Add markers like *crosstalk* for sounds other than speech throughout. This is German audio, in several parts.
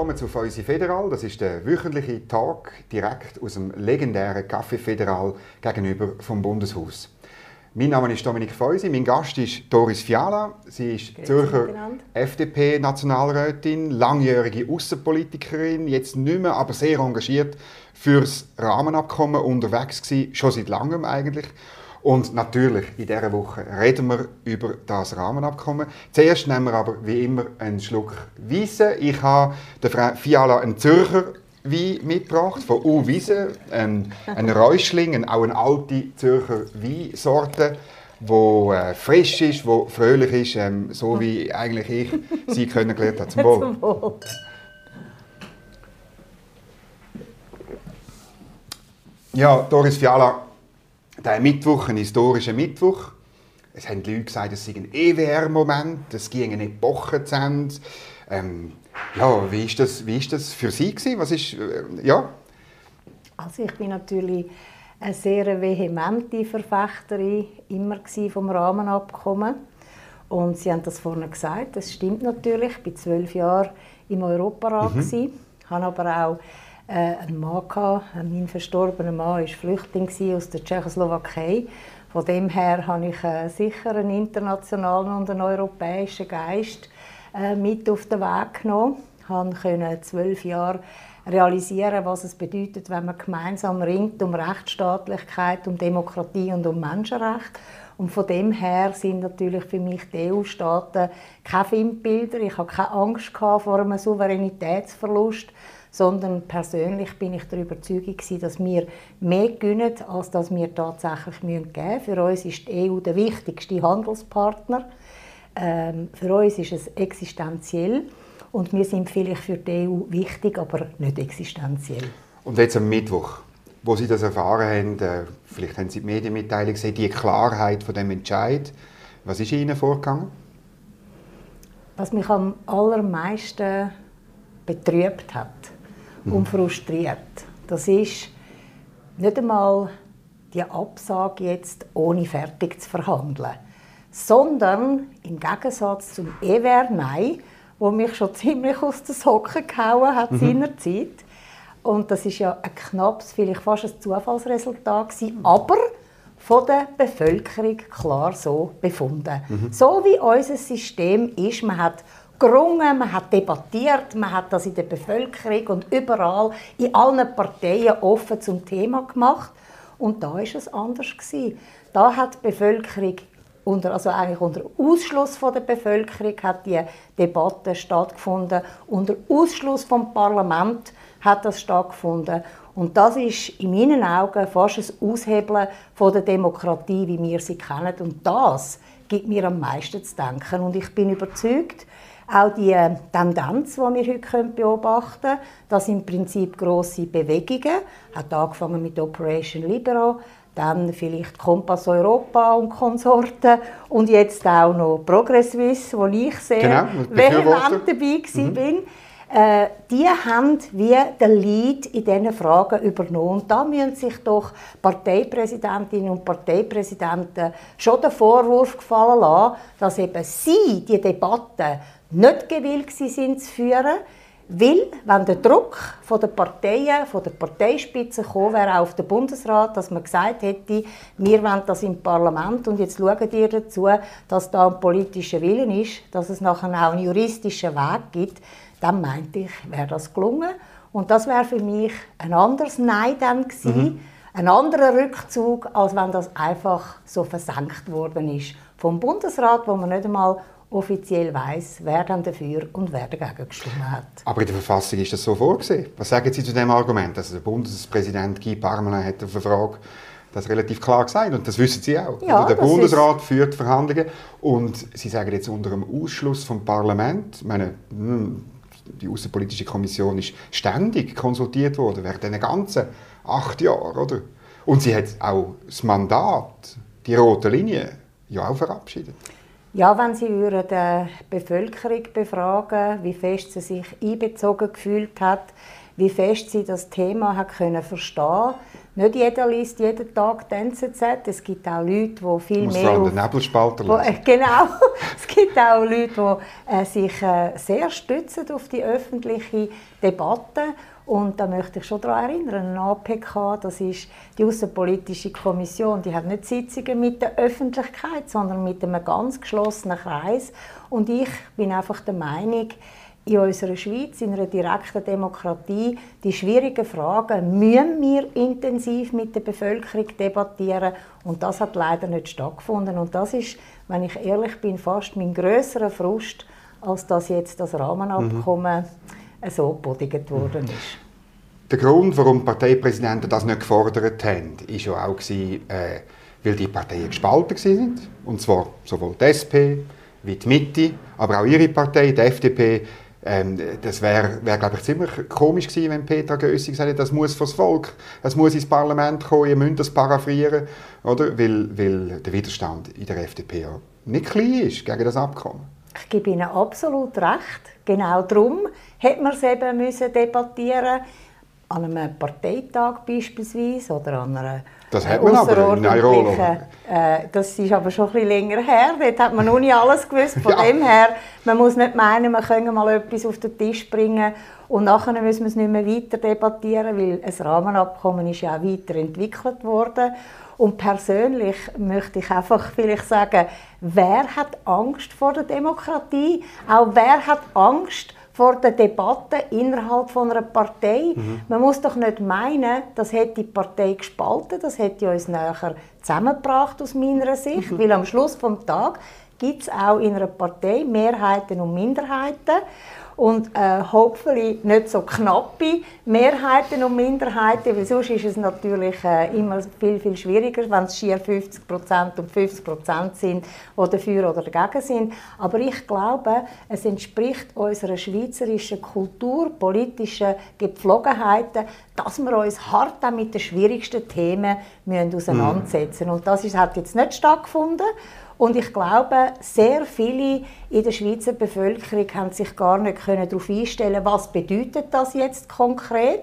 willkommen zu Feusi Federal. Das ist der wöchentliche Talk direkt aus dem legendären Café Federal gegenüber vom Bundeshaus. Mein Name ist Dominik Feusi, mein Gast ist Doris Fiala. Sie ist Grüezi Zürcher FDP-Nationalrätin, langjährige Außenpolitikerin, jetzt nicht mehr, aber sehr engagiert fürs Rahmenabkommen unterwegs gewesen, schon seit langem eigentlich. Und natürlich, in dieser Woche reden wir über das Rahmenabkommen. Zuerst nehmen wir aber wie immer einen Schluck Weisse. Ich habe der Frau Fiala einen Zürcher Wein mitgebracht, von U Wiese, ein, ein Räuschling, auch eine alte Zürcher Weinsorte, die äh, frisch ist, die fröhlich ist, ähm, so wie eigentlich ich sie kennengelernt habe. Zum Wohl. Zum Wohl. Ja, Doris Fiala, der Mittwoch, ein historischer Mittwoch. Es haben Leute gesagt, es sei ein EWR-Moment, es ging eine Epoche zu Ende. Ähm, ja, wie ist das, wie ist das für Sie gewesen? Was ist, äh, ja? Also ich bin natürlich eine sehr vehemente Verfechterin immer vom Rahmenabkommen. Und Sie haben das vorhin gesagt, das stimmt natürlich. Ich war zwölf Jahre im Europarat, mhm. habe aber auch äh, einen Mann gehabt. Mein verstorbener Mann war Flüchtling aus der Tschechoslowakei. Von dem her habe ich äh, sicher einen internationalen und einen europäischen Geist äh, mit auf den Weg genommen. Ich konnte zwölf Jahre realisieren, was es bedeutet, wenn man gemeinsam ringt um Rechtsstaatlichkeit, um Demokratie und um Menschenrecht. Und von dem her sind natürlich für mich die EU-Staaten keine Filmbilder. Ich hatte keine Angst vor einem Souveränitätsverlust, sondern persönlich bin ich der Überzeugung dass wir mehr gewinnen, als dass wir tatsächlich geben müssen. Für uns ist die EU der wichtigste Handelspartner. Ähm, für uns ist es existenziell und wir sind vielleicht für die EU wichtig, aber nicht existenziell. Und jetzt am Mittwoch, wo Sie das erfahren haben, äh, vielleicht haben Sie die Medienmitteilung gesehen, die Klarheit von dem Entscheid, was ist Ihnen vorgegangen? Was mich am allermeisten betrübt hat. Und frustriert, das ist nicht einmal die Absage jetzt ohne fertig zu verhandeln sondern im Gegensatz zum EWR Nein, wo mich schon *laughs* ziemlich aus den Socken gehauen hat mhm. seinerzeit. Und das ist ja ein knappes, vielleicht fast ein Zufallsresultat gewesen, aber von der Bevölkerung klar so befunden. Mhm. So wie unser System ist, man hat gerungen, man hat debattiert, man hat das in der Bevölkerung und überall in allen Parteien offen zum Thema gemacht. Und da ist es anders gewesen. Da hat die Bevölkerung unter, also eigentlich unter Ausschluss von der Bevölkerung hat die Debatte stattgefunden. Unter Ausschluss vom Parlament hat das stattgefunden. Und das ist in meinen Augen fast ein Aushebeln von der Demokratie, wie wir sie kennen. Und das gibt mir am meisten zu denken. Und ich bin überzeugt, auch die Tendenz, die wir heute beobachten können, dass im Prinzip grosse Bewegungen, hat angefangen mit Operation Libero, dann vielleicht Kompass Europa und Konsorten und jetzt auch noch Progress Suisse, wo ich sehr genau, vehement dabei mhm. bin. Äh, die haben wie den Lead in diesen Fragen übernommen. Und da müssen sich doch Parteipräsidentinnen und Parteipräsidenten schon den Vorwurf gefallen lassen, dass eben sie die Debatte nicht gewillt sind zu führen, weil, wenn der Druck von der Parteien, von der Parteispitze gekommen wäre auf den Bundesrat, dass man gesagt hätte, wir wollen das im Parlament und jetzt schauen ihr dazu, dass da ein politischer Willen ist, dass es nachher auch einen juristischen Weg gibt, dann meinte ich, wäre das gelungen. Und das wäre für mich ein anderes Nein dann gewesen, mhm. ein anderer Rückzug, als wenn das einfach so versenkt worden ist vom Bundesrat, wo man nicht einmal offiziell weiß, wer dann dafür und wer dagegen gestimmt hat. Aber in der Verfassung ist das so vorgesehen. Was sagen Sie zu dem Argument? Also der Bundespräsident Guy Parmelin hat auf eine Frage das relativ klar gesagt und das wissen Sie auch. Ja, der Bundesrat führt Verhandlungen und Sie sagen jetzt unter dem Ausschluss vom Parlament, ich meine, hm, die Außenpolitische Kommission ist ständig konsultiert worden während den ganzen acht Jahren, oder? Und sie hat auch das Mandat, die rote Linie, ja auch verabschiedet. Ja, wenn Sie die Bevölkerung befragen, wie fest sie sich einbezogen gefühlt hat, wie fest sie das Thema hat können verstehen, nicht jeder liest jeden Tag die NZZ. Es gibt auch Leute, die viel Muss mehr... Muss den Nebelspalter wo, äh, *laughs* Genau. es gibt auch Leute, die äh, sich äh, sehr stützen auf die öffentliche Debatte. Und da möchte ich schon daran erinnern, ein APK, das ist die Außenpolitische Kommission, die hat nicht Sitzungen mit der Öffentlichkeit, sondern mit einem ganz geschlossenen Kreis. Und ich bin einfach der Meinung, in unserer Schweiz, in einer direkten Demokratie, die schwierigen Fragen müssen wir intensiv mit der Bevölkerung debattieren und das hat leider nicht stattgefunden und das ist, wenn ich ehrlich bin, fast mein größerer Frust, als dass jetzt das Rahmenabkommen mhm. So gebodigt worden ist. Der Grund, warum die Parteipräsidenten das nicht gefordert haben, war ja auch, äh, weil die Parteien gespalten waren. Und zwar sowohl die SP wie die Mitte, aber auch ihre Partei, die FDP, ähm, das wäre, wär, glaube ich, ziemlich komisch gewesen, wenn Petra Gössig gesagt hätte, das muss fürs Volk, das muss ins Parlament kommen, ihr müsst das paraphrieren, oder? Weil, weil der Widerstand in der FDP ja nicht klein ist gegen das Abkommen. Ich gebe Ihnen absolut recht. Genau darum hätte man es eben müssen debattieren an einem Parteitag beispielsweise oder an einer das hat man aber in Nairobi. Äh, das ist aber schon ein bisschen länger her. Dort hat man noch nicht alles gewusst. Von *laughs* ja. dem her, man muss nicht meinen, man könne mal etwas auf den Tisch bringen und nachher müssen wir es nicht mehr weiter debattieren, weil ein Rahmenabkommen ist ja auch weiterentwickelt worden. Und persönlich möchte ich einfach vielleicht sagen, wer hat Angst vor der Demokratie? Auch wer hat Angst vor der Debatte innerhalb von einer Partei. Mhm. Man muss doch nicht meinen, das hätte die Partei gespalten, das hätte uns näher zusammengebracht aus meiner Sicht, mhm. weil am Schluss des Tages gibt es auch in einer Partei Mehrheiten und Minderheiten und äh, hoffentlich nicht so knappe Mehrheiten und Minderheiten, weil sonst ist es natürlich äh, immer viel, viel schwieriger, wenn es schier 50% und 50 sind, die dafür oder dagegen sind. Aber ich glaube, es entspricht unserer schweizerischen Kultur, politischen Gepflogenheiten, dass wir uns hart auch mit den schwierigsten Themen auseinandersetzen müssen. Und das ist, hat jetzt nicht stattgefunden. Und ich glaube, sehr viele in der Schweizer Bevölkerung haben sich gar nicht darauf einstellen was bedeutet das jetzt konkret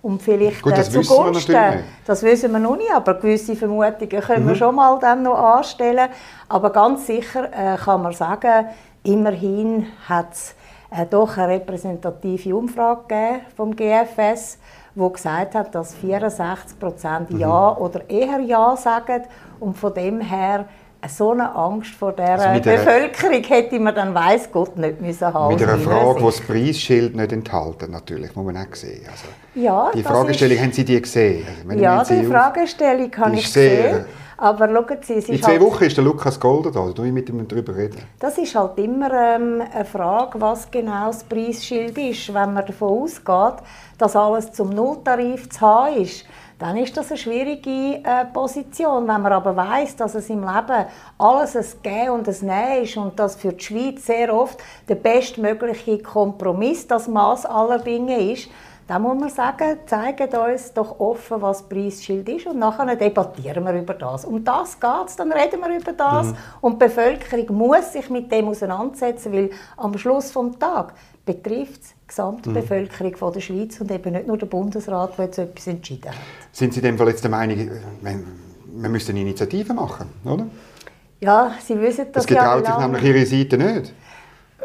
und vielleicht Gut, das äh, zugunsten, das wissen wir noch nicht, aber gewisse Vermutungen können mhm. wir schon mal dann noch anstellen. Aber ganz sicher äh, kann man sagen, immerhin hat es äh, doch eine repräsentative Umfrage gegeben vom GFS, wo gesagt hat, dass 64 Prozent mhm. Ja oder eher Ja sagen und von dem her so eine Angst vor der also Bevölkerung hätte man dann weiß Gott nicht müssen haben. Mit einer Frage, die das Preisschild nicht enthalten, natürlich, muss man auch sehen. Also, ja, die Fragestellung, ist, haben Sie die gesehen? Also, ja, die Fragestellung habe ich gesehen. Aber schauen Sie, es In zwei halt, Wochen ist der Lukas Golder da, da ich mit ihm darüber reden. Das ist halt immer ähm, eine Frage, was genau das Preisschild ist. Wenn man davon ausgeht, dass alles zum Nulltarif zu haben ist, dann ist das eine schwierige äh, Position. Wenn man aber weiß, dass es im Leben alles ein Gehen und ein Nehmen ist und dass für die Schweiz sehr oft der bestmögliche Kompromiss das Maß aller Dinge ist, dann muss man sagen, zeigt uns doch offen, was Preisschild ist und nachher debattieren wir über das. Um das geht es, dann reden wir über das mhm. und die Bevölkerung muss sich mit dem auseinandersetzen, weil am Schluss des Tages betrifft es Gesamtbevölkerung von der Schweiz und eben nicht nur der Bundesrat, der jetzt etwas entschieden hat. Sind Sie in dem Fall jetzt der Meinung, man müsste eine Initiative machen, oder? Ja, Sie wissen das, das getraut ja sich nämlich Ihre Seite nicht.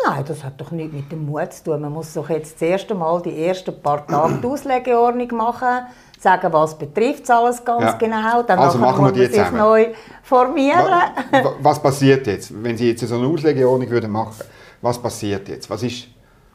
Nein, das hat doch nichts mit dem Mut zu tun. Man muss doch jetzt das erste Mal die ersten paar Tage die Auslegeordnung machen, sagen, was betrifft alles ganz ja. genau. Dann also machen wir die jetzt sich neu formieren. Was, was, passiert jetzt, wenn Sie jetzt so eine Auslegeordnung würden machen? Was passiert jetzt? Was ist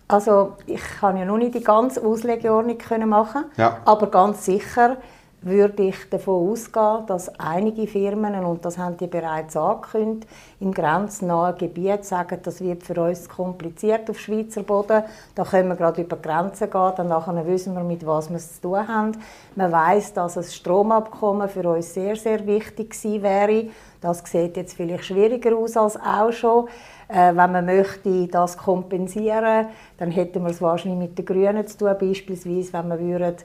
also ich kann ja noch nicht die ganze Auslegeordnung machen, ja. aber ganz sicher würde ich davon ausgehen, dass einige Firmen, und das haben die bereits angekündigt, im grenznahen Gebiet sagen, das wird für uns kompliziert auf Schweizer Boden. Da können wir gerade über Grenzen gehen, dann nachher wissen wir, mit was wir es zu tun haben. Man weiß, dass ein Stromabkommen für uns sehr, sehr wichtig gewesen wäre. Das sieht jetzt vielleicht schwieriger aus als auch schon. Äh, wenn man möchte das kompensieren, dann hätten wir es wahrscheinlich mit den Grünen zu tun, beispielsweise, wenn wir würden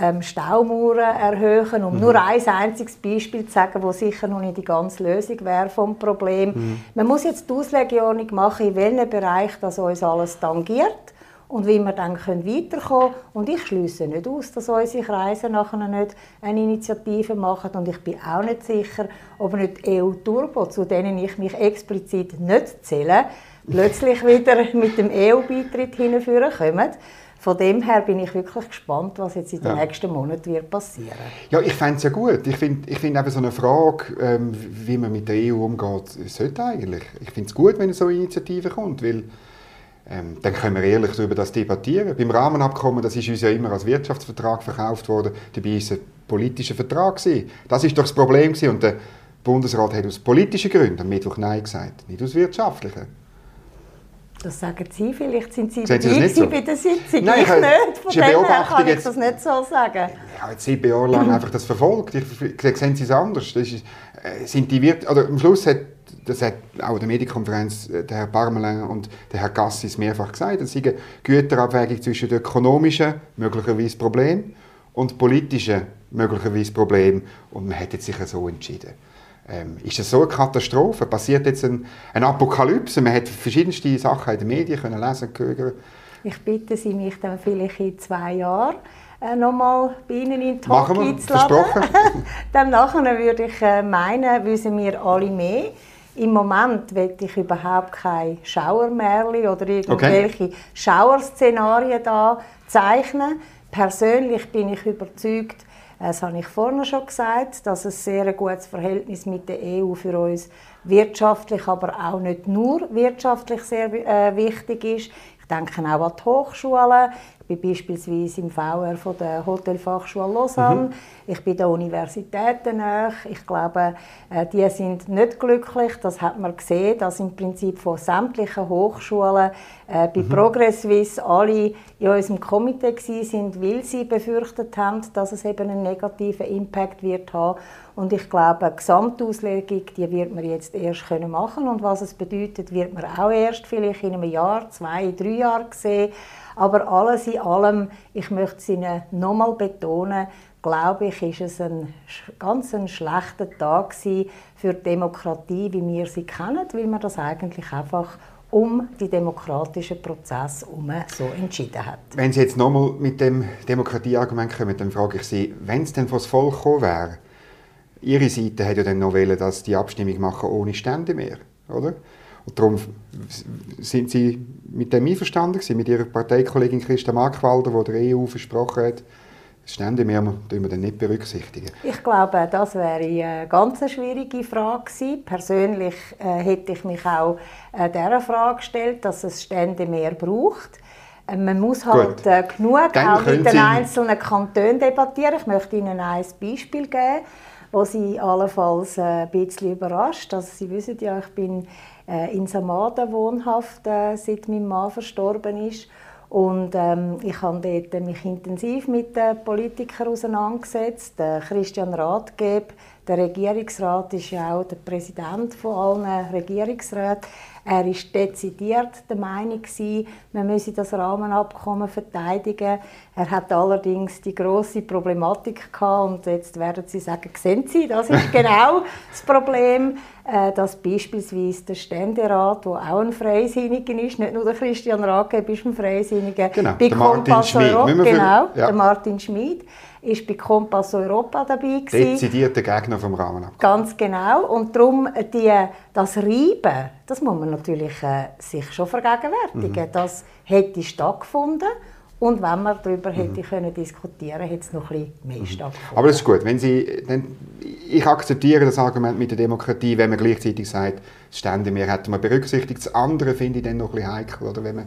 ähm, Staumauern erhöhen, um mhm. nur ein einziges Beispiel zu sagen, wo sicher noch nicht die ganze Lösung wäre vom Problem. Mhm. Man muss jetzt die Auslegeordnung machen, in welchem Bereich das uns alles tangiert und wie wir dann weiterkommen können. Und ich schließe nicht aus, dass unsere Kreise nachher nicht eine Initiative machen. Und ich bin auch nicht sicher, ob nicht EU-Turbo, zu denen ich mich explizit nicht zähle, plötzlich wieder mit dem EU-Beitritt hinführen kommen. Von dem her bin ich wirklich gespannt, was jetzt in den ja. nächsten Monaten wird passieren. Ja, ich fände es ja gut. Ich finde ich find eben so eine Frage, ähm, wie man mit der EU umgeht, sollte eigentlich. Ich finde es gut, wenn so eine Initiative kommt, weil ähm, dann können wir ehrlich darüber das debattieren. Beim Rahmenabkommen, das ist uns ja immer als Wirtschaftsvertrag verkauft worden, dabei war es ein politischer Vertrag. Gewesen. Das ist doch das Problem gewesen. und der Bundesrat hat aus politischen Gründen am Mittwoch Nein gesagt, nicht aus wirtschaftlichen. Das sagen Sie, vielleicht sind Sie dabei Sie so? bei der Sitzung. Nein, ich, ich nicht, von dem her kann ich das nicht so sagen. Ich habe jetzt sieben Jahre lang *laughs* einfach das verfolgt. Ich, sehen Sie es anders? Das ist, äh, sind die Wirt oder am Schluss hat das hat auch in der Medienkonferenz äh, der Herr Parmelin und der Herr Gassis mehrfach gesagt, es sei eine Güterabwägung zwischen ökonomischen, möglicherweise Problem, und politischen, möglicherweise Problem. Und man hat sich so entschieden. Ähm, ist das so eine Katastrophe? Passiert jetzt ein, eine Apokalypse? Man hat verschiedenste Sachen in den Medien können lesen können. Ich bitte Sie, mich dann vielleicht in zwei Jahren äh, nochmal bei Ihnen in den Talk einzuladen. *laughs* dann nachher würde ich äh, meinen, wissen wir alle mehr. Im Moment will ich überhaupt kein Schauermärchen oder irgendwelche okay. Schauerszenarien da zeichnen. Persönlich bin ich überzeugt, das habe ich vorhin schon gesagt, dass ein sehr gutes Verhältnis mit der EU für uns wirtschaftlich, aber auch nicht nur wirtschaftlich sehr äh, wichtig ist. Ich denke auch an die Hochschulen bin beispielsweise im VR von der Hotelfachschule Lausanne. Mhm. Ich bin der Universitäten nach. Ich glaube, äh, die sind nicht glücklich. Das hat man gesehen, dass im Prinzip von sämtlichen Hochschulen äh, bei mhm. Progress Suisse alle in unserem Komitee sind, weil sie befürchtet haben, dass es eben einen negativen Impact wird haben. Und ich glaube, eine Gesamtauslegung, die wird man jetzt erst können machen und was es bedeutet, wird man auch erst vielleicht in einem Jahr, zwei, drei Jahren sehen. Aber alles in allem, ich möchte es Ihnen nochmal betonen, glaube ich, ist es ein ganz ein schlechter Tag für die Demokratie, wie wir sie kennen, weil man das eigentlich einfach um die demokratischen Prozesse herum so entschieden hat. Wenn Sie jetzt nochmal mit dem Demokratieargument kommen, dann frage ich Sie, wenn es denn vor das Volk gekommen wäre, Ihre Seite hätte ja dann noch wollen, dass die Abstimmung machen ohne Stände mehr, oder? Und darum sind Sie mit dem einverstanden gewesen, mit Ihrer Parteikollegin Christa Markwalder, die der EU versprochen hat, das Stände mehr wir dann nicht berücksichtigen? Ich glaube, das wäre eine ganz schwierige Frage gewesen. Persönlich äh, hätte ich mich auch äh, dieser Frage gestellt, dass es Stände mehr braucht. Äh, man muss halt äh, genug dann auch mit den Sie... einzelnen Kantonen debattieren. Ich möchte Ihnen ein Beispiel geben, das Sie allenfalls ein bisschen überrascht. Also Sie wissen ja, ich bin in Samaden wohnhaft, äh, seit mein Mann verstorben ist. Und ähm, ich habe dort mich intensiv mit den Politikern auseinandergesetzt. Der Christian Rathgeb, der Regierungsrat, ist ja auch der Präsident von allen Regierungsräten. Er war dezidiert der Meinung, man müsse das Rahmenabkommen verteidigen. Er hat allerdings die große Problematik gehabt und jetzt werden Sie sagen, sehen Sie, das ist *laughs* genau das Problem, äh, dass beispielsweise der Ständerat, der auch ein Freisinniger ist, nicht nur der Christian Rake ist ein Freisinniger, genau, der Martin Schmid. Genau, ja. der Martin Schmid ist bei Kompass Europa dabei. Dezidierter Gegner vom Rahmenabkommen. Ganz genau. Und darum die, das Reiben, das muss man natürlich äh, sich schon vergegenwärtigen. Mhm. Das hätte stattgefunden. Und wenn man darüber hätte mhm. können diskutieren, hätte es noch ein bisschen mehr mhm. stattgefunden. Aber das ist gut. Wenn Sie, dann, ich akzeptiere das Argument mit der Demokratie, wenn man gleichzeitig sagt, das Stände mehr hätte man berücksichtigt. Das andere finde ich dann noch ein bisschen heikel. Oder? Wenn man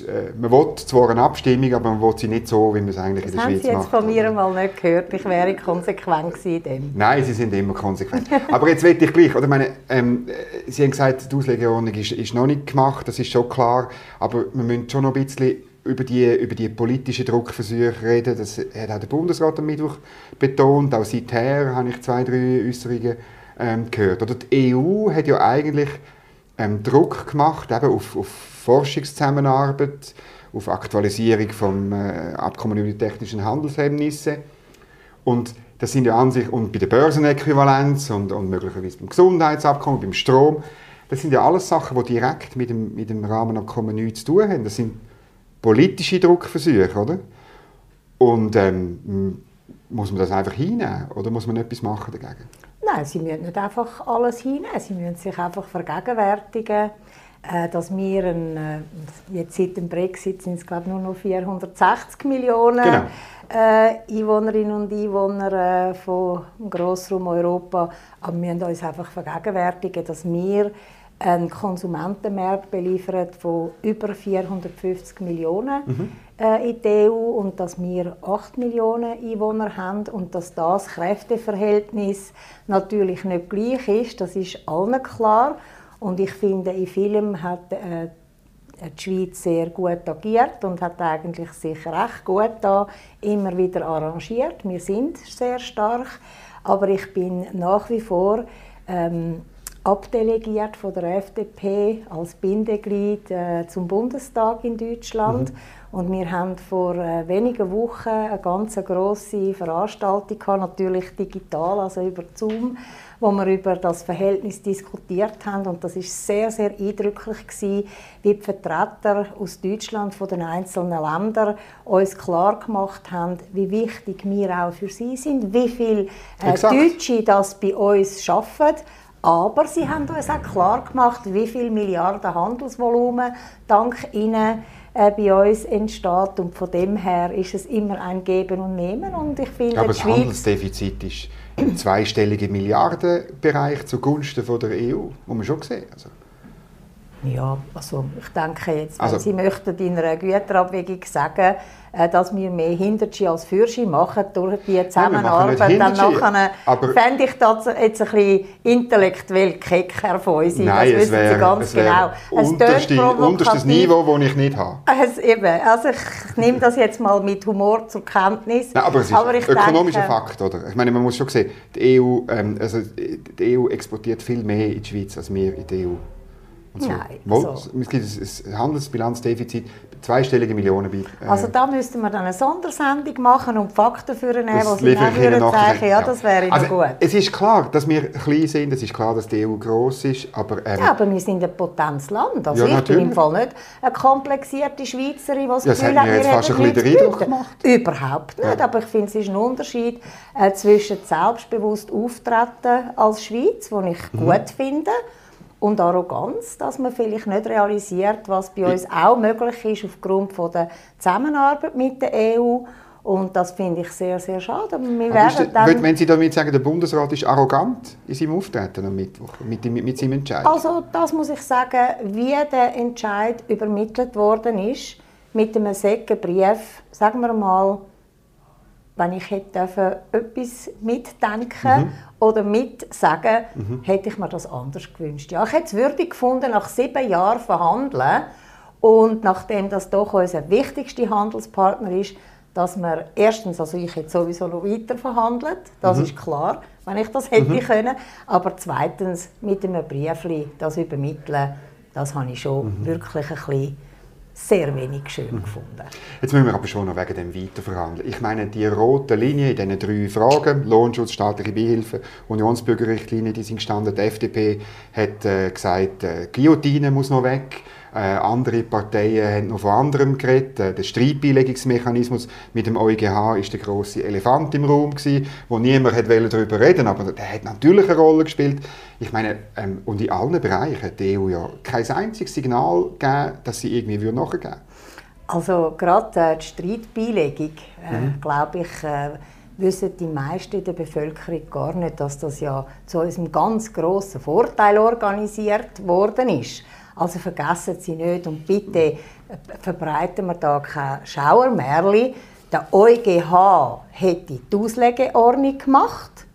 äh, man will zwar eine Abstimmung, aber man will sie nicht so, wie man es eigentlich das in der Schweiz macht. Das haben Sie jetzt von mir mal nicht gehört. Ich wäre konsequent gewesen. Nein, Sie sind immer konsequent. *laughs* aber jetzt will ich gleich, oder meine, ähm, Sie haben gesagt, die Auslegeordnung ist, ist noch nicht gemacht, das ist schon klar, aber wir müssen schon noch ein bisschen über die, über die politischen Druckversuche reden. Das hat auch der Bundesrat am Mittwoch betont. Auch seither habe ich zwei, drei Äußerungen ähm, gehört. Oder die EU hat ja eigentlich ähm, Druck gemacht eben auf, auf Forschungszusammenarbeit, auf Aktualisierung vom äh, Abkommen über die technischen Handelshemmnisse. Und das sind ja an sich, und bei der Börsenäquivalenz und, und möglicherweise beim Gesundheitsabkommen, beim Strom, das sind ja alles Sachen, die direkt mit dem, mit dem Rahmenabkommen nichts zu tun haben. Das sind politische Druckversuche, oder? Und ähm, muss man das einfach hinnehmen oder muss man etwas machen dagegen? Nein, sie müssen nicht einfach alles hinnehmen. Sie müssen sich einfach vergegenwärtigen, äh, dass wir ein, äh, jetzt seit dem Brexit sind es glaube nur noch 460 Millionen genau. äh, Einwohnerinnen und Einwohner vom Grossraum Europa. Aber wir müssen uns einfach vergegenwärtigen, dass wir einen Konsumentenmarkt beliefert von über 450 Millionen mhm. äh, in der EU und dass wir 8 Millionen Einwohner haben und dass das Kräfteverhältnis natürlich nicht gleich ist, das ist allen klar. Und ich finde, in vielem hat äh, die Schweiz sehr gut agiert und hat eigentlich sich recht gut da immer wieder arrangiert. Wir sind sehr stark, aber ich bin nach wie vor ähm, abdelegiert von der FDP als Bindeglied äh, zum Bundestag in Deutschland. Mhm. Und wir haben vor äh, wenigen Wochen eine ganz grosse Veranstaltung gehabt, natürlich digital, also über Zoom, wo wir über das Verhältnis diskutiert haben. Und das ist sehr, sehr eindrücklich gewesen, wie die Vertreter aus Deutschland von den einzelnen Ländern uns klar gemacht haben, wie wichtig wir auch für sie sind, wie viele äh, Deutsche das bei uns schaffen aber sie haben uns auch klar gemacht, wie viel Milliarden Handelsvolumen dank ihnen äh, bei uns entsteht. Und von dem her ist es immer ein Geben und Nehmen. Und ich finde, Aber das Schweiz Handelsdefizit ist im zweistelligen Milliardenbereich zugunsten von der EU, muss man schon sehen. Also. Ja, also ich denke jetzt, wenn also, Sie möchten in einer Güterabwägung sagen, äh, dass wir mehr Hinterchi als Fürschi machen durch die Zusammenarbeit, Nein, dann nachher fände ich das jetzt ein bisschen intellektuell keck, Herr Feusi. Nein, das wissen Sie ganz genau. Es unterste, unterstes Niveau, das ich nicht habe. Es, eben, also ich nehme das jetzt mal mit Humor zur Kenntnis. Nein, aber es ist aber ein ökonomischer denke, Fakt, oder? Ich meine, man muss schon sehen, die EU, ähm, also die EU exportiert viel mehr in die Schweiz als wir in die EU. So. Nein. Wo, also. Es gibt ein Handelsbilanzdefizit, zweistellige Millionen. Äh, also da müssten wir dann eine Sondersendung machen und Fakten für nehmen, die Sie würden sagen, ja, das wäre also, gut. Es ist klar, dass wir klein sind, es ist klar, dass die EU gross ist, aber... Ähm, ja, aber wir sind ein Potenzland. Also ja, ich natürlich. bin im Fall nicht eine komplexierte Schweizerin, die das ja, Gefühl hat, wir fast ein bisschen den Eindruck gemacht. Überhaupt nicht, ja. aber ich finde, es ist ein Unterschied äh, zwischen selbstbewusst auftreten als Schweiz, den ich mhm. gut finde, und Arroganz, dass man vielleicht nicht realisiert, was bei uns auch möglich ist aufgrund von der Zusammenarbeit mit der EU. Und das finde ich sehr, sehr schade. Wir werden dann wenn Sie damit sagen, der Bundesrat ist arrogant in seinem Auftreten am Mittwoch, mit, mit, mit seinem Entscheid? Also das muss ich sagen, wie der Entscheid übermittelt worden ist, mit einem Säckenbrief, sagen wir mal, wenn ich hätte etwas mitdenken mhm. oder mitsagen, mhm. hätte ich mir das anders gewünscht. Ja, ich hätte es würdig gefunden, nach sieben Jahren verhandeln und nachdem das doch unser wichtigster Handelspartner ist, dass wir erstens, also ich hätte sowieso noch weiter verhandelt, das mhm. ist klar, wenn ich das hätte mhm. können, aber zweitens mit einem Briefli das übermitteln, das habe ich schon mhm. wirklich ein bisschen sehr wenig schön mhm. gefunden. Jetzt müssen wir aber schon noch wegen dem weiterverhandeln. Ich meine, die rote Linie in diesen drei Fragen, Lohnschutz, staatliche Beihilfe, Unionsbürgerrichtlinie, die sind gestanden. Die FDP hat äh, gesagt, äh, Guillotine muss noch weg. Äh, andere Parteien haben noch von anderem geredet. Äh, der Streitbeilegungsmechanismus mit dem EuGH ist der große Elefant im Raum gewesen, wo niemand hat darüber reden aber der hat natürlich eine Rolle gespielt. Ich meine, ähm, und in allen Bereichen hat die EU ja kein einziges Signal gegeben, dass sie irgendwie nachgeben würde. Also gerade äh, die Streitbeilegung, äh, mhm. glaube ich, äh, wissen die meisten der Bevölkerung gar nicht, dass das ja zu unserem ganz grossen Vorteil organisiert worden ist. Also vergessen Sie nicht und bitte verbreiten wir da kein Schauermärchen. Der EuGH hätte die Auslegeordnung gemacht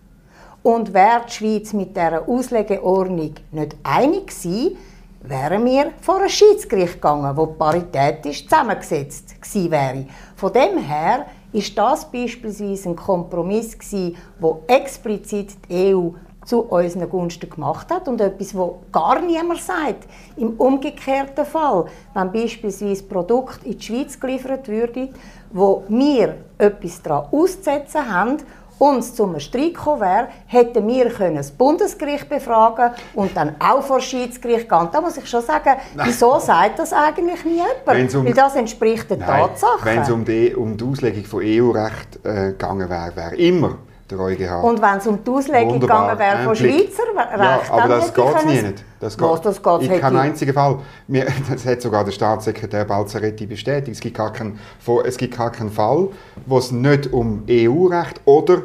und wäre die Schweiz mit dieser Auslegeordnung nicht einig gewesen, wären wir vor ein Schiedsgericht gegangen, wo paritätisch zusammengesetzt wäre. Von dem her ist das beispielsweise ein Kompromiss gewesen, wo explizit die EU zu unseren Gunsten gemacht hat und etwas, wo gar niemand sagt. Im umgekehrten Fall, wenn beispielsweise Produkt in die Schweiz geliefert würde, wo wir etwas daran auszusetzen haben und es zum Streit gekommen wäre, hätten wir können das Bundesgericht befragen und dann auch vor das Schiedsgericht gehen. Da muss ich schon sagen, wieso sagt das eigentlich nie jemand? Um, Weil das entspricht der Tatsache. Wenn es um die, um die Auslegung von EU-Recht äh, gegangen wäre, wäre immer der EuGH. Und wenn es um die Auslegung gegangen wäre von Schweizer Recht, ja, aber das geht nicht. Das geht, Was, das geht in keinem einzigen Fall. *laughs* das hat sogar der Staatssekretär Balzaretti bestätigt. Es gibt gar keinen, es gibt gar keinen Fall, wo es nicht um EU-Recht oder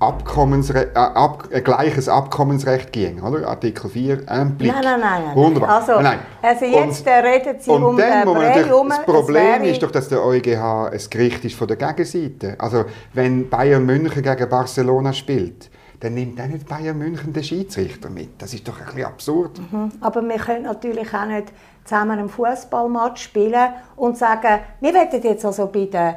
Abkommensre äh, ab, äh, gleiches Abkommensrecht ging, oder? Artikel 4, ein Blick. Nein, nein, nein. Wunderbar. Also, nein. also jetzt und, reden Sie und um dann, den Brei um, Das Problem ist doch, dass der EuGH ein Gericht ist von der Gegenseite. Also wenn Bayern München gegen Barcelona spielt, dann nimmt auch nicht Bayern München den Schiedsrichter mit. Das ist doch ein bisschen absurd. Mhm. Aber wir können natürlich auch nicht zusammen einen Fußballmatch spielen und sagen, wir werden jetzt also bei den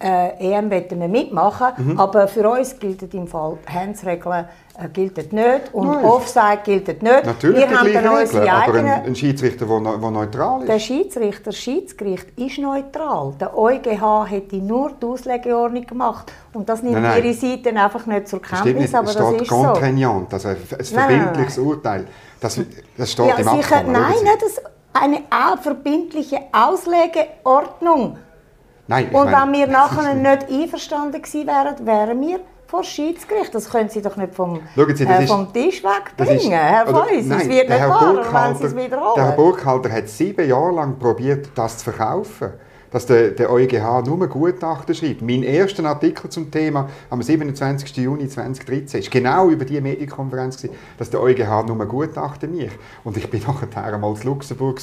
äh, EM wollen wir mitmachen, mhm. aber für uns gilt im Fall Handsregeln äh, gilt nicht und Nein. Offside gilt nicht. Natürlich wir haben dann unsere aber ein, ein Schiedsrichter, der neutral ist. Der Schiedsrichter, das Schiedsgericht ist neutral. Der EuGH hätte nur die Auslegeordnung gemacht und das nimmt nein, nein. ihre Seite einfach nicht zur Kenntnis, aber das ist so. also ein verbindliches nein, Urteil. Das, das steht ja, im Abkommen. Nein, nicht das, eine verbindliche Auslegeordnung Nein, und wenn wir *laughs* nachher nicht einverstanden gewesen wären, wären wir vor Schiedsgericht. Das können Sie doch nicht vom, Sie, äh, vom Tisch wegbringen, ist, Herr Feuss. Es wird nicht wahr, wenn Sie es wiederholen. Der Herr Burkhalter hat sieben Jahre lang probiert, das zu verkaufen dass der, der EuGH nur Gutachten schreibt. Mein erster Artikel zum Thema am 27. Juni 2013 ist genau über diese Medienkonferenz, dass der EuGH nur Gutachten mich. Und ich bin *laughs* nachher einmal in Luxemburg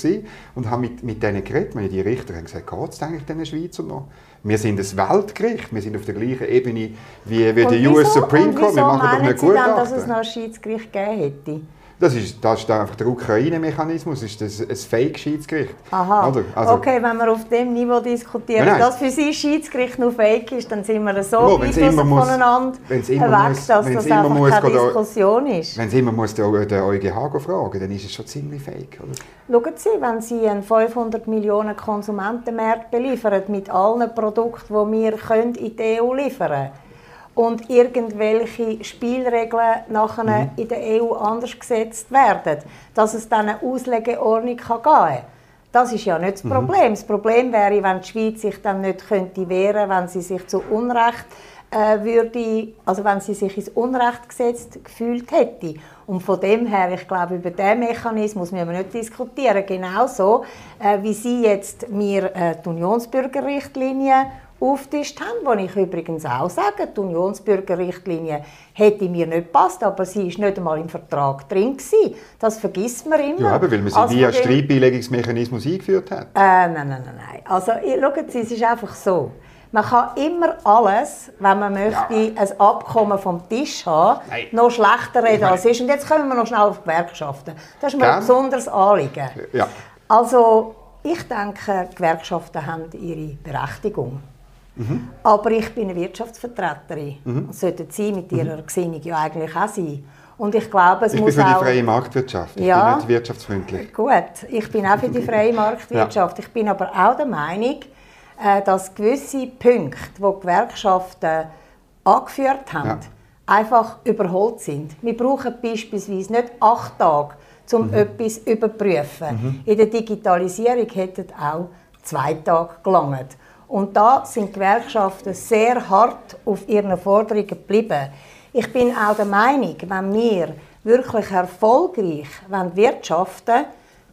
und habe mit, mit denen geredet. Meine, die Richter haben gesagt, geht es eigentlich den Schweizer noch? Wir sind ein Weltgericht, wir sind auf der gleichen Ebene wie, wie der US Supreme Court. Wir machen doch nicht Gutachten. Sie dann, dass es noch ein Schiedsgericht gegeben hätte? Das ist, das ist einfach der Ukraine-Mechanismus, ist das ein Fake-Schiedsgericht. Aha, also, okay, wenn wir auf dem Niveau diskutieren, nein, nein. dass für Sie Schiedsgericht nur Fake ist, dann sind wir so oh, weit voneinander weg, muss, dass das einfach muss, keine Diskussion ist. Wenn es immer muss den, den EuGH fragen dann ist es schon ziemlich fake. Oder? Schauen Sie, wenn Sie einen 500 Millionen Konsumentenmarkt beliefern mit allen Produkten, die wir in die EU liefern können, und irgendwelche Spielregeln nachher mhm. in der EU anders gesetzt werden, dass es dann eine Auslegeordnung kann geben kann. Das ist ja nicht das mhm. Problem. Das Problem wäre, wenn die Schweiz sich dann nicht könnte wehren, wenn sie sich zu Unrecht äh, würde, also wenn sie sich ins Unrecht gesetzt gefühlt hätte. Und von dem her, ich glaube, über diesen Mechanismus müssen wir nicht diskutieren. Genauso, äh, wie Sie jetzt mir äh, die Unionsbürgerrichtlinie aufgetischt haben, wo ich übrigens auch sage, die Unionsbürgerrichtlinie hätte mir nicht gepasst, aber sie ist nicht einmal im Vertrag drin gewesen. Das vergisst man immer. Ja, aber weil man sie also via Streitbeilegungsmechanismus eingeführt hat. Äh, nein, nein, nein, nein. Also schauen Sie, es ist einfach so. Man kann immer alles, wenn man möchte, ja. ein Abkommen vom Tisch haben, Nein. noch schlechter reden als es ist. Und jetzt kommen wir noch schnell auf Gewerkschaften. Das ist mir ein besonderes Anliegen. Ja. Also, ich denke, Gewerkschaften haben ihre Berechtigung. Mhm. Aber ich bin eine Wirtschaftsvertreterin. Mhm. Das sollten Sie mit Ihrer mhm. Gesinnung ja eigentlich auch sein. Und ich glaube, es ich muss bin für auch... die freie Marktwirtschaft. Ich ja, bin nicht wirtschaftsfreundlich. Gut, ich bin auch für die freie *laughs* Marktwirtschaft. ja. Ich bin aber auch der Meinung, äh, dass gewisse Punkte, die die Gewerkschaften angeführt haben, ja. einfach überholt sind. Wir brauchen beispielsweise nicht acht Tage, um mhm. etwas zu überprüfen. Mhm. In der Digitalisierung hätten auch zwei Tage gelangt. Und da sind die Gewerkschaften sehr hart auf ihren Forderungen geblieben. Ich bin auch der Meinung, wenn wir wirklich erfolgreich wirtschaften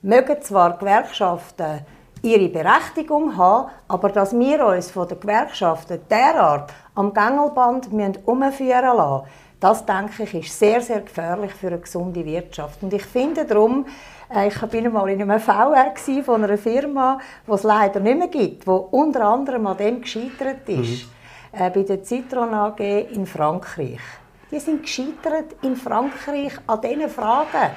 mögen zwar Gewerkschaften ihre Berechtigung haben, aber dass wir uns von den Gewerkschaften derart am Gängelband umführen lassen, das denke ich ist sehr, sehr gefährlich für eine gesunde Wirtschaft. Und ich finde darum, ich war einmal in einem VR von einer Firma, die es leider nicht mehr gibt, die unter anderem an dem gescheitert ist. Mhm. Äh, bei der Citron AG in Frankreich. Die sind gescheitert in Frankreich an diesen Fragen.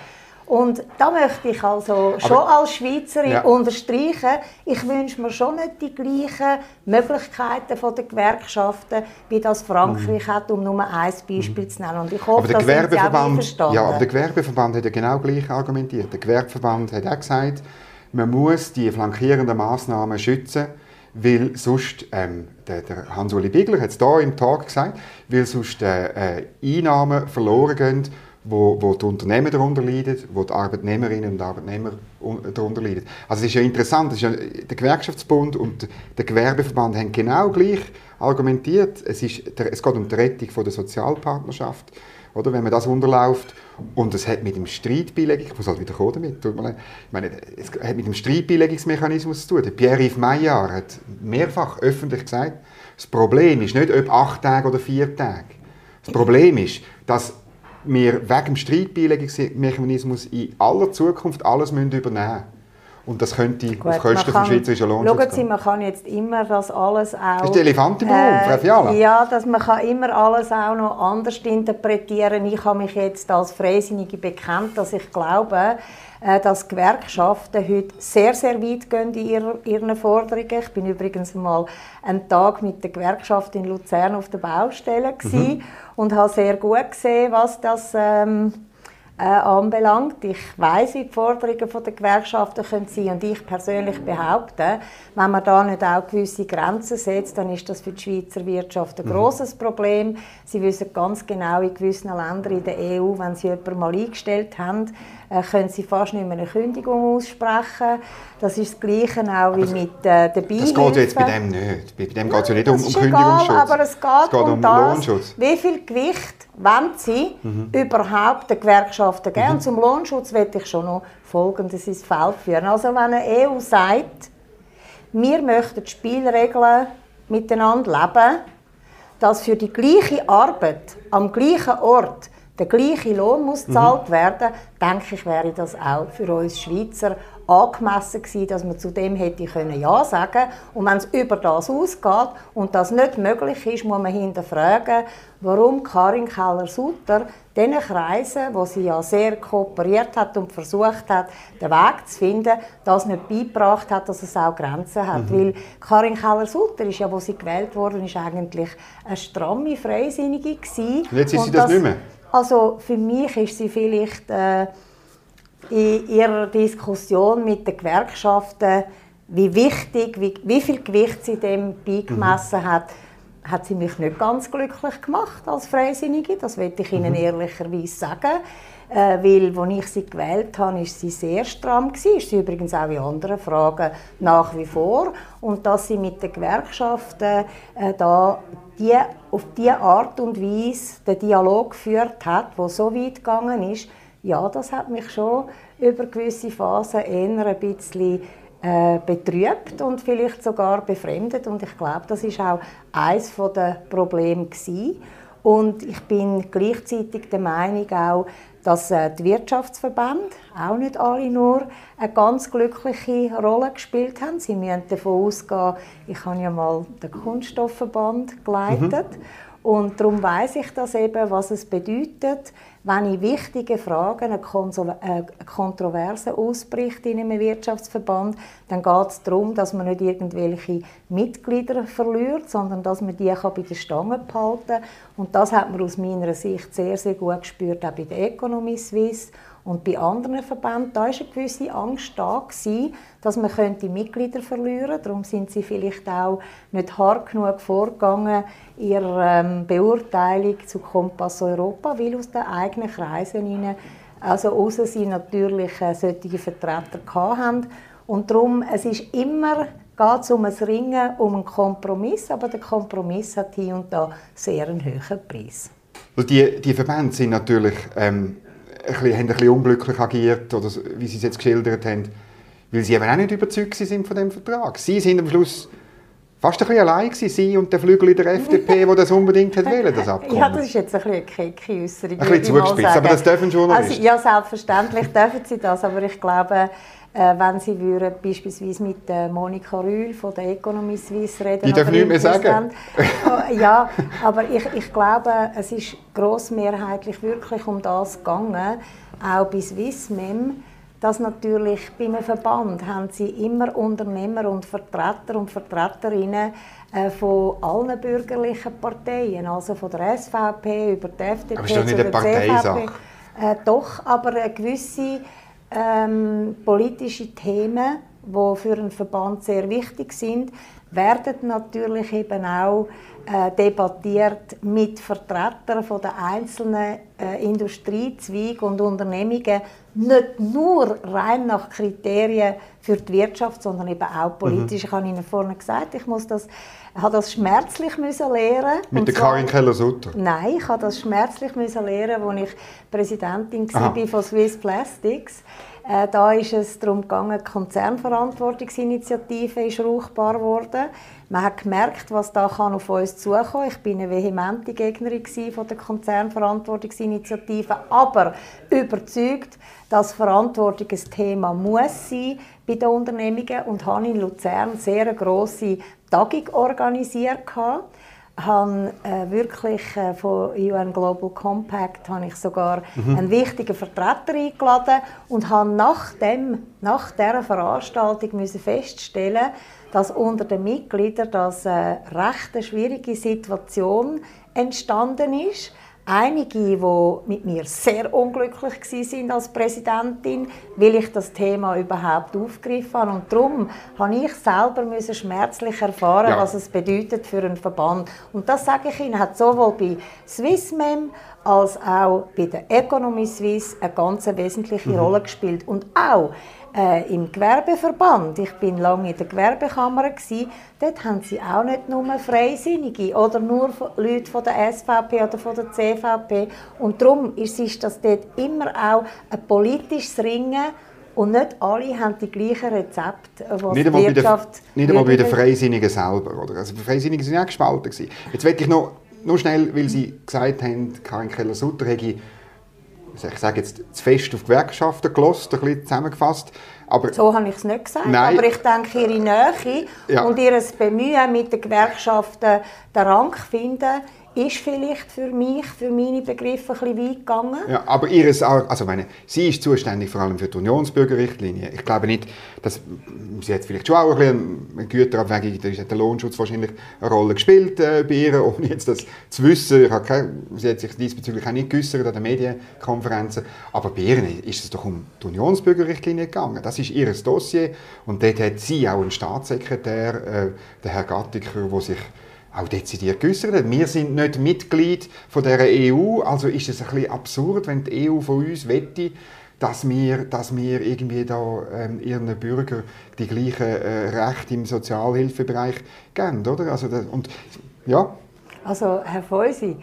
Und da möchte ich also schon Aber, als Schweizerin ja. unterstreichen, ich wünsche mir schon nicht die gleichen Möglichkeiten von den Gewerkschaften, wie das Frankreich mhm. hat, um nur ein Beispiel mhm. zu nennen. Und ich hoffe, aber der Gewerbeverband, Ja, aber der Gewerbeverband hat ja genau gleich argumentiert. Der Gewerbeverband hat auch gesagt, man muss die flankierenden Massnahmen schützen, weil sonst, ähm, der, der Hans-Uli Bigler hat es hier im Tag gesagt, weil sonst äh, äh, Einnahmen verloren gehen, wo, wo die Unternehmen darunter leiden, wo die Arbeitnehmerinnen und Arbeitnehmer darunter leiden. Also es ist ja interessant, ist ja, der Gewerkschaftsbund und der Gewerbeverband haben genau gleich argumentiert. Es, ist, es geht um die Rettung von der Sozialpartnerschaft oder, wenn man das unterläuft. Und es hat mit dem Streitbeilegung, ich muss halt wieder kommen damit, tut mir ich meine, es hat mit dem Streitbeilegungsmechanismus zu tun. Pierre-Yves Maillard hat mehrfach öffentlich gesagt, das Problem ist nicht, ob acht Tage oder vier Tage. Das Problem ist, dass wir wegen dem Streitbeilegungsmechanismus in aller Zukunft alles übernehmen müssen. Und das könnte Gut, auf Kosten des schweizerischen Lohnschutz Schauen Sie, man kann jetzt immer das alles auch... Das ist der Elefant im Raum, äh, Frau Fiala. Ja, dass man kann immer alles auch noch anders interpretieren. Ich habe mich jetzt als Freisinnige bekannt, dass ich glaube, dass Gewerkschaften heute sehr, sehr weit gehen in ihren Forderungen. Ich bin übrigens mal einen Tag mit der Gewerkschaft in Luzern auf der Baustelle mhm. und habe sehr gut gesehen, was das... Ähm, äh, anbelangt. Ich weiß, wie die Forderungen der Gewerkschaften können sein und ich persönlich behaupte, wenn man da nicht auch gewisse Grenzen setzt, dann ist das für die Schweizer Wirtschaft ein mhm. großes Problem. Sie wissen ganz genau, in gewissen Ländern in der EU, wenn sie jemanden mal eingestellt haben, äh, können sie fast nicht mehr eine Kündigung aussprechen. Das ist das Gleiche auch wie also, mit äh, der Beihilfe. Das geht jetzt bei dem nicht. Bei dem geht es ja nicht um, um Kündigungsschutz. Egal, aber es geht, es geht um, um das, Lohnschutz. wie viel Gewicht wollen sie mhm. überhaupt den Gewerkschaften geben. Mhm. zum Lohnschutz möchte ich schon noch Folgendes ins Feld führen. Also wenn eine EU sagt, wir möchten die Spielregeln miteinander leben, dass für die gleiche Arbeit am gleichen Ort der gleiche Lohn muss gezahlt mhm. werden, denke ich, wäre das auch für uns Schweizer angemessen gewesen, dass man zu dem hätte können Ja sagen Und wenn es über das ausgeht und das nicht möglich ist, muss man hinterfragen, warum Karin Keller-Sutter diesen Kreisen, wo sie ja sehr kooperiert hat und versucht hat, den Weg zu finden, das nicht beigebracht hat, dass es auch Grenzen hat. Mhm. Weil Karin Keller-Sutter ist ja, wo sie gewählt wurde, ist eigentlich eine stramme Freisinnige gewesen. Und jetzt ist sie das, das nicht mehr? Also für mich ist sie vielleicht äh, in ihrer Diskussion mit den Gewerkschaften, wie wichtig, wie, wie viel Gewicht sie dem beigemessen mhm. hat, hat sie mich nicht ganz glücklich gemacht als Freisinnige. Das will ich Ihnen mhm. ehrlicherweise sagen. Äh, weil, als ich sie gewählt habe, ist sie sehr stramm gewesen. Ist sie übrigens auch in anderen Fragen nach wie vor. Und dass sie mit den Gewerkschaften äh, da die, auf diese Art und Weise den Dialog geführt hat, der so weit gegangen ist, ja, das hat mich schon über gewisse Phasen eher ein bisschen äh, betrübt und vielleicht sogar befremdet. Und ich glaube, das ist auch eines der Probleme gewesen. Und ich bin gleichzeitig der Meinung auch, dass äh, die Wirtschaftsverbände auch nicht alle nur eine ganz glückliche Rolle gespielt haben. Sie müssen davon ausgehen, ich habe ja mal den Kunststoffverband geleitet. Mhm. Und darum weiß ich das eben, was es bedeutet, wenn in wichtigen Fragen eine, Kontroverse ausbricht in einem Wirtschaftsverband, dann geht es darum, dass man nicht irgendwelche Mitglieder verliert, sondern dass man die bei der Stange behalten kann. Und das hat man aus meiner Sicht sehr, sehr gut gespürt, auch bei der Economy Suisse und bei anderen Verbänden, da war eine gewisse Angst da, gewesen, dass man könnte Mitglieder verlieren könnte. Darum sind sie vielleicht auch nicht hart genug vorgegangen in ihrer ähm, Beurteilung zu Kompass Europa, weil aus den eigenen Kreisen hinein, also außer sie natürlich äh, solche Vertreter hatten. Und darum, es ist immer geht es um ein Ringen, um einen Kompromiss, aber der Kompromiss hat hier und da sehr einen hohen Preis. Die, die Verbände sind natürlich ähm, bisschen, haben ein bisschen unglücklich agiert, oder wie Sie es jetzt geschildert haben, weil sie eben auch nicht überzeugt sind von dem Vertrag. Sie sind am Schluss fast ein bisschen allein gewesen, Sie und der Flügel in der FDP, der *laughs* das unbedingt hat wollen, das Abkommen. Ja, das ist jetzt ein bisschen eine kecke Äußerung. Ein bisschen zugespitzt, aber das dürfen Journalisten. Also, ja, selbstverständlich dürfen sie das, aber ich glaube, wenn Sie würden beispielsweise mit äh, Monika Rühl von der Economy Suisse reden. Die darf nicht mehr sagen. Oh, ja, aber ich, ich glaube, es ist grossmehrheitlich wirklich um das gegangen, auch bei Swissmem, dass natürlich bei einem Verband haben sie immer Unternehmer und Vertreter und Vertreterinnen äh, von allen bürgerlichen Parteien, also von der SVP über die FDP aber ist doch nicht eine Parteisache. Äh, doch, aber eine gewisse ähm, politische Themen die für einen Verband sehr wichtig sind, werden natürlich eben auch äh, debattiert mit Vertretern von der einzelnen äh, Industriezweige und Unternehmungen, nicht nur rein nach Kriterien für die Wirtschaft, sondern eben auch politisch. Mhm. Ich habe Ihnen vorhin gesagt, ich muss das, habe das schmerzlich müssen lernen. Mit der Karin Keller-Sutter? Nein, ich habe das schmerzlich müssen lernen, als ich Präsidentin war von Swiss Plastics. Äh, da ist es darum gegangen, die Konzernverantwortungsinitiative ist ruchbar geworden. Man hat gemerkt, was da kann auf uns zukommen. kann. Ich bin eine vehemente Gegnerin von der Konzernverantwortungsinitiative, aber überzeugt, dass Verantwortung ein Thema muss sein bei den Unternehmungen und habe in Luzern sehr eine grosse Tagung organisiert habe äh, wirklich äh, von UN Global Compact habe ich sogar mhm. einen wichtigen Vertreter eingeladen und habe nach, dem, nach dieser Veranstaltung müssen feststellen dass unter den Mitgliedern das eine äh, recht schwierige Situation entstanden ist einige, die mit mir sehr unglücklich sind als Präsidentin, weil ich das Thema überhaupt aufgegriffen habe. Und darum habe ich selber müssen schmerzlich erfahren, ja. was es bedeutet für einen Verband. Und das sage ich Ihnen, hat sowohl bei Swissmem als auch bei der Economy Suisse eine ganz wesentliche mhm. Rolle gespielt. Und auch äh, im Gewerbeverband. Ich bin lange in der Gewerbekammer gewesen. Dort haben sie auch nicht nur Freisinnige oder nur Leute von der SVP oder von der CVP. Und darum ist, ist das dort immer auch ein politisches Ringen und nicht alle haben die gleichen Rezepte, was nicht die Wirtschaft... Der, nicht einmal bei den Freisinnigen selber. Oder? Also die Freisinnigen waren auch gespalten. Gewesen. Jetzt möchte ich noch, noch schnell, weil Sie gesagt haben, Karin Keller-Sutter hätte ich sage jetzt, zu fest auf Gewerkschaften gelost, ein bisschen zusammengefasst. Aber, so habe ich es nicht gesagt, nein. aber ich denke, ihre Nähe ja. und ihr Bemühen mit den Gewerkschaften den Rang finden, ist vielleicht für mich, für meine Begriffe, ein bisschen weit gegangen. Ja, aber ihres, also meine, sie ist zuständig vor allem für die Unionsbürgerrichtlinie. Ich glaube nicht, dass sie hat vielleicht schon auch ein bisschen eine Güterabwägung, da hat der Lohnschutz wahrscheinlich eine Rolle gespielt äh, bei ihr, *laughs* ohne jetzt das zu wissen. Ich habe keine, sie hat sich diesbezüglich auch nicht geäußert an den Medienkonferenzen. Aber bei ihr ist es doch um die Unionsbürgerrichtlinie gegangen. Das ist ihr Dossier und dort hat sie auch einen Staatssekretär, äh, der Herr Gattiker, der sich auch dezidiert geäußert Wir sind nicht Mitglied von der EU, also ist es ein bisschen absurd, wenn die EU von uns wette, dass wir, dass wir irgendwie da ähm, ihren Bürgern die gleichen äh, Rechte im Sozialhilfebereich geben, oder? Also das, und ja. Also Herr Feusi,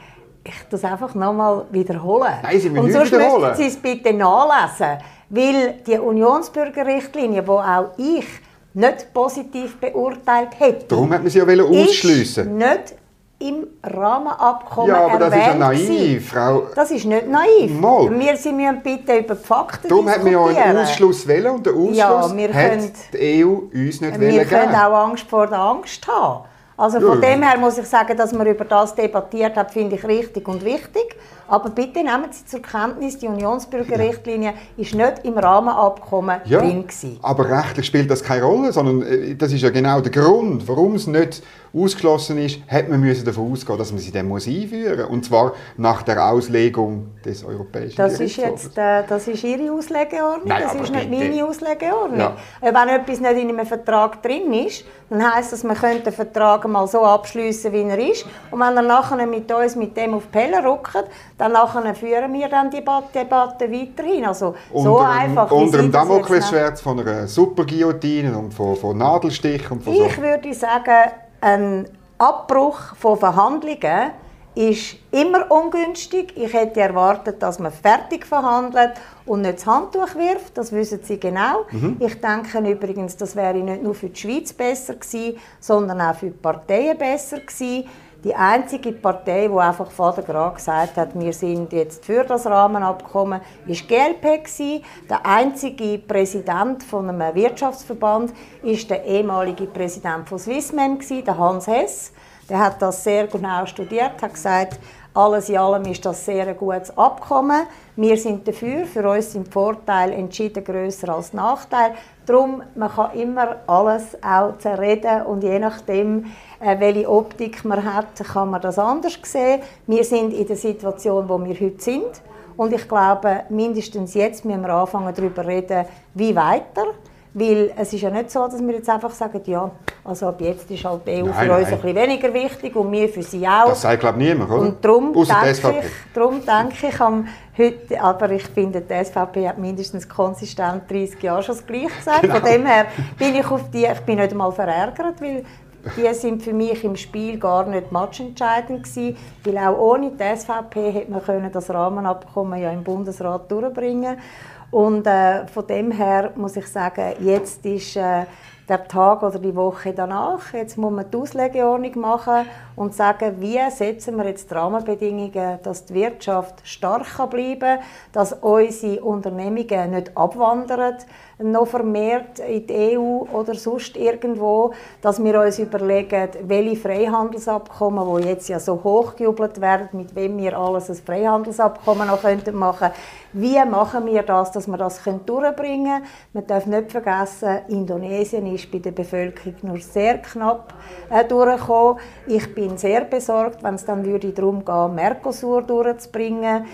ich das einfach nochmal wiederholen. Nein, Sie müssen Und sonst wiederholen. Sie es bitte nachlesen, weil die Unionsbürgerrichtlinie, wo auch ich nicht positiv beurteilt hätte. Darum hat man sie ja ausschliessen. nicht im Rahmenabkommen Ja, aber das ist ja naiv, Frau... Das ist nicht naiv. Mal. Wir sie müssen bitte über die Fakten Darum hat man ja einen Ausschluss wählen und der Ausschluss ja, wir hat können, die EU uns nicht Wir können auch Angst vor der Angst haben. Also von ja. dem her muss ich sagen, dass man über das debattiert hat, finde ich richtig und wichtig. Aber bitte nehmen Sie zur Kenntnis, die Unionsbürgerrichtlinie ist nicht im Rahmenabkommen ja, drin gewesen. Aber rechtlich spielt das keine Rolle, sondern äh, das ist ja genau der Grund, warum es nicht ausgeschlossen ist, hat man müssen davon ausgehen, dass man sie dann muss einführen muss. Und zwar nach der Auslegung des Europäischen das ist jetzt äh, Das ist Ihre Auslegeordnung, Nein, das ist nicht meine Auslegeordnung. Ja. Wenn etwas nicht in einem Vertrag drin ist, dann heisst das, man könnte den Vertrag mal so abschließen, wie er ist. Und wenn er nachher mit uns mit dem auf die Pelle rückt, dann nachher führen wir dann die Debatte weiterhin. Also unter, so einfach Unter dem Damoklesschwert von einer Superguillotine und von, von Nadelstichen. Und von ich so. würde sagen, ein Abbruch von Verhandlungen ist immer ungünstig. Ich hätte erwartet, dass man fertig verhandelt und nicht das Handtuch wirft. Das wissen Sie genau. Mhm. Ich denke übrigens, das wäre nicht nur für die Schweiz besser gewesen, sondern auch für die Parteien besser gewesen. Die einzige Partei, die einfach vor der Grad gesagt hat, wir sind jetzt für das Rahmenabkommen, ist GLP. Der einzige Präsident von einem Wirtschaftsverband ist der ehemalige Präsident von Swissmem der Hans Hess. Der hat das sehr genau studiert, hat gesagt, alles in allem ist das sehr ein gutes Abkommen. Wir sind dafür. Für uns sind Vorteile entschieden grösser als Nachteile. Darum, man kann immer alles auch zerreden und je nachdem, äh, welche Optik man hat, kann man das anders sehen. Wir sind in der Situation, wo wir heute sind und ich glaube, mindestens jetzt müssen wir anfangen darüber reden, wie weiter. Weil es ist ja nicht so, dass wir jetzt einfach sagen, ja, also ab jetzt ist halt die EU Nein, für uns nein. ein bisschen weniger wichtig und wir für sie auch. Das sagt, glaube ich, niemand, oder? Und darum denke, ich, darum denke ich am heute, aber ich finde, die SVP hat mindestens konsistent 30 Jahre schon das Gleiche gesagt. Genau. Von dem her bin ich auf die, ich bin nicht einmal verärgert, weil die sind für mich im Spiel gar nicht matchentscheidend gewesen, weil auch ohne die SVP hätte man können das Rahmenabkommen ja im Bundesrat durchbringen und äh, von dem her muss ich sagen, jetzt ist äh, der Tag oder die Woche danach. Jetzt muss man die Auslegeordnung machen und sagen, wie setzen wir jetzt die Rahmenbedingungen, dass die Wirtschaft stark bleiben kann, dass unsere Unternehmungen nicht abwandern, noch vermehrt in die EU oder sonst irgendwo, dass wir uns überlegen, welche Freihandelsabkommen, die jetzt ja so hochgejubelt werden, mit wem wir alles ein Freihandelsabkommen noch könnten machen wie machen wir das, dass wir das durchbringen können. Man darf nicht vergessen, Indonesien ist bei der Bevölkerung nur sehr knapp äh, durchgekommen. Ich bin sehr besorgt, wenn es dann würde darum gehen, Mercosur durchzubringen.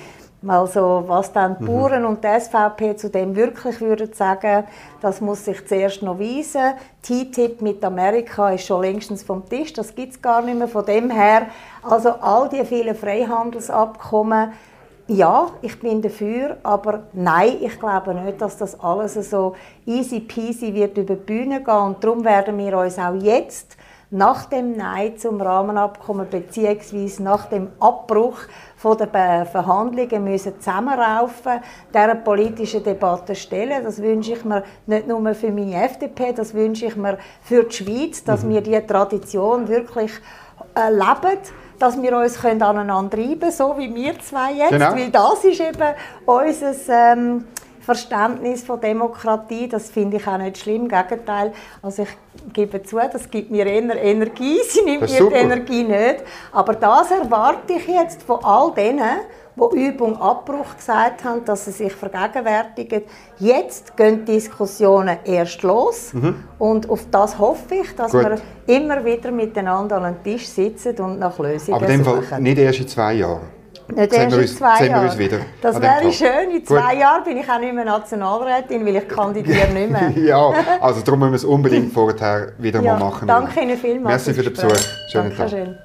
Also was dann die Bauern und die SVP zu dem wirklich würden sagen, das muss sich zuerst noch weisen. TTIP mit Amerika ist schon längstens vom Tisch, das gibt es gar nicht mehr. Von dem her, also all die vielen Freihandelsabkommen, ja, ich bin dafür, aber nein, ich glaube nicht, dass das alles so easy peasy wird über die Bühne gehen. Und darum werden wir uns auch jetzt nach dem Nein zum Rahmenabkommen bzw. nach dem Abbruch von Be- Verhandlungen müssen zusammenraufen, dieser politischen Debatte stellen. Das wünsche ich mir nicht nur für meine FDP, das wünsche ich mir für die Schweiz, dass wir diese Tradition wirklich äh, leben, dass wir uns können aneinander reiben so wie wir zwei jetzt, Genau. weil das ist eben unser ähm, Verständnis von Demokratie. Das finde ich auch nicht schlimm, im Gegenteil. Also ich gebe zu, das gibt mir eher Energie, *laughs* sie nimmt mir die. Energie nicht. Aber das erwarte ich jetzt von all denen, die Übung Abbruch gesagt haben, dass sie sich vergegenwärtigen. Jetzt gehen die Diskussionen erst los. Und auf das hoffe ich, dass Mhm. Gut. wir immer wieder miteinander an einem Tisch sitzen und nach Lösungen Aber in dem Fall suchen. nicht erst in zwei Jahren. Nicht Sehen in uns- zwei Jahren. wieder das wäre Tag. schön. In Gut. zwei Jahren bin ich auch nicht mehr Nationalrätin, weil ich *laughs* kandidiere nicht mehr. ja, also darum müssen wir es unbedingt vorher wieder Ja, mal machen. danke Ihnen vielmals Merci für den Besuch. Schönen Tag. Dankeschön.